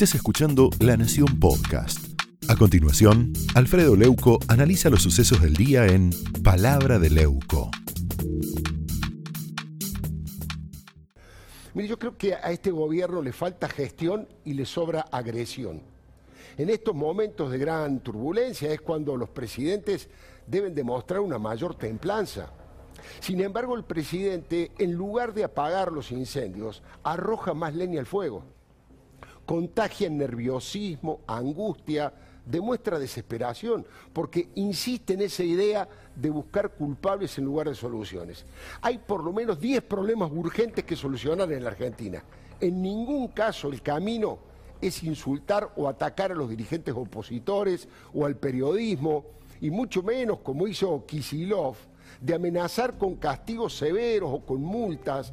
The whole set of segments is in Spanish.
Estás escuchando La Nación Podcast. A continuación, Alfredo Leuco analiza los sucesos del día en Palabra de Leuco. Mire, yo creo que a este gobierno le falta gestión y le sobra agresión. En estos momentos de gran turbulencia es cuando los presidentes deben demostrar una mayor templanza. Sin embargo, el presidente, en lugar de apagar los incendios, arroja más leña al fuego. Contagia nerviosismo, angustia, demuestra desesperación, porque insiste en esa idea de buscar culpables en lugar de soluciones. Hay por lo menos 10 problemas urgentes que solucionar en la Argentina. En ningún caso el camino es insultar o atacar a los dirigentes opositores o al periodismo, y mucho menos, como hizo Kisilov, de amenazar con castigos severos o con multas,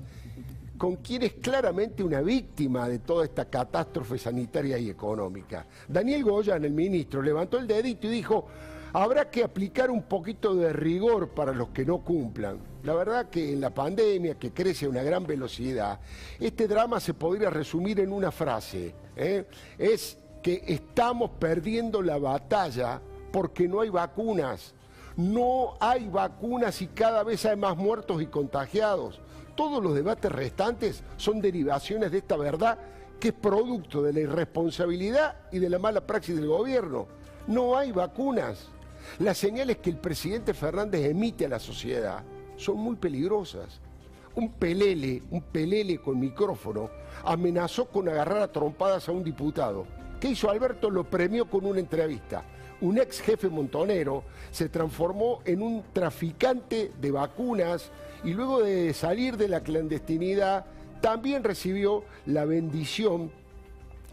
con quien es claramente una víctima de toda esta catástrofe sanitaria y económica. Daniel Goyan, el ministro, levantó el dedito y dijo, habrá que aplicar un poquito de rigor para los que no cumplan. La verdad que en la pandemia, que crece a una gran velocidad, este drama se podría resumir en una frase. ¿eh? Es que estamos perdiendo la batalla porque no hay vacunas. No hay vacunas y cada vez hay más muertos y contagiados. Todos los debates restantes son derivaciones de esta verdad que es producto de la irresponsabilidad y de la mala praxis del gobierno. No hay vacunas. Las señales que el presidente Fernández emite a la sociedad son muy peligrosas. Un pelele, un pelele con micrófono, amenazó con agarrar a trompadas a un diputado. ¿Qué hizo Alberto? Lo premió con una entrevista un ex jefe montonero se transformó en un traficante de vacunas y luego de salir de la clandestinidad también recibió la bendición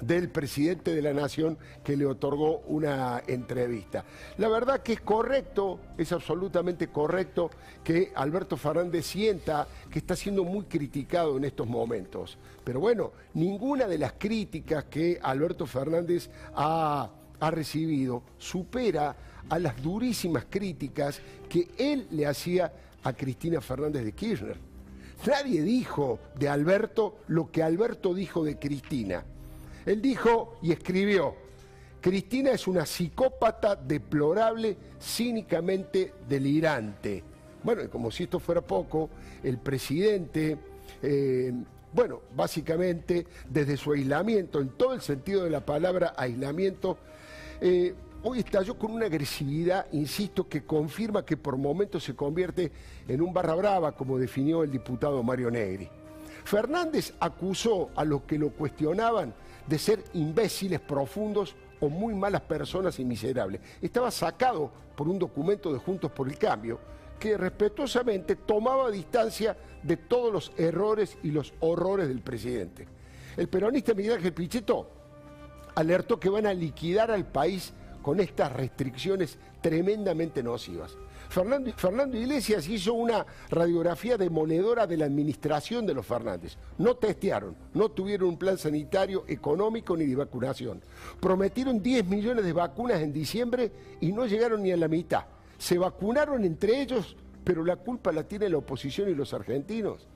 del presidente de la nación que le otorgó una entrevista. La verdad que es correcto, es absolutamente correcto que Alberto Fernández sienta que está siendo muy criticado en estos momentos. Pero bueno, ninguna de las críticas que Alberto Fernández ha ha recibido supera a las durísimas críticas que él le hacía a Cristina Fernández de Kirchner. Nadie dijo de Alberto lo que Alberto dijo de Cristina. Él dijo y escribió, Cristina es una psicópata deplorable, cínicamente delirante. Bueno, y como si esto fuera poco, el presidente, eh, bueno, básicamente desde su aislamiento, en todo el sentido de la palabra aislamiento, eh, hoy estalló con una agresividad, insisto, que confirma que por momentos se convierte en un barra brava, como definió el diputado Mario Negri. Fernández acusó a los que lo cuestionaban de ser imbéciles profundos o muy malas personas y miserables. Estaba sacado por un documento de Juntos por el Cambio que respetuosamente tomaba distancia de todos los errores y los horrores del presidente. El peronista Miguel Ángel Pichetto alertó que van a liquidar al país con estas restricciones tremendamente nocivas. Fernando, Iglesias hizo una radiografía demoledora de la administración de los Fernández. No testearon, no tuvieron un plan sanitario, económico ni de vacunación. Prometieron 10 millones de vacunas en diciembre y no llegaron ni a la mitad. Se vacunaron entre ellos, pero la culpa la tiene la oposición y los argentinos.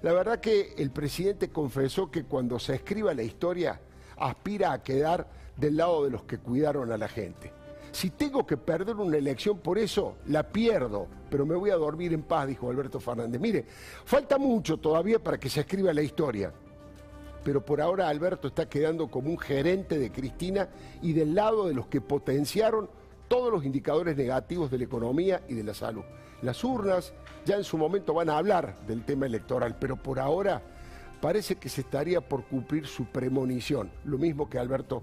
La verdad que el presidente confesó que cuando se escriba la historia aspira a quedar del lado de los que cuidaron a la gente. Si tengo que perder una elección por eso, la pierdo, pero me voy a dormir en paz, dijo Alberto Fernández. Mire, falta mucho todavía para que se escriba la historia, pero por ahora Alberto está quedando como un gerente de Cristina y del lado de los que potenciaron todos los indicadores negativos de la economía y de la salud. Las urnas ya en su momento van a hablar del tema electoral, pero por ahora parece que se estaría por cumplir su premonición, lo mismo que Alberto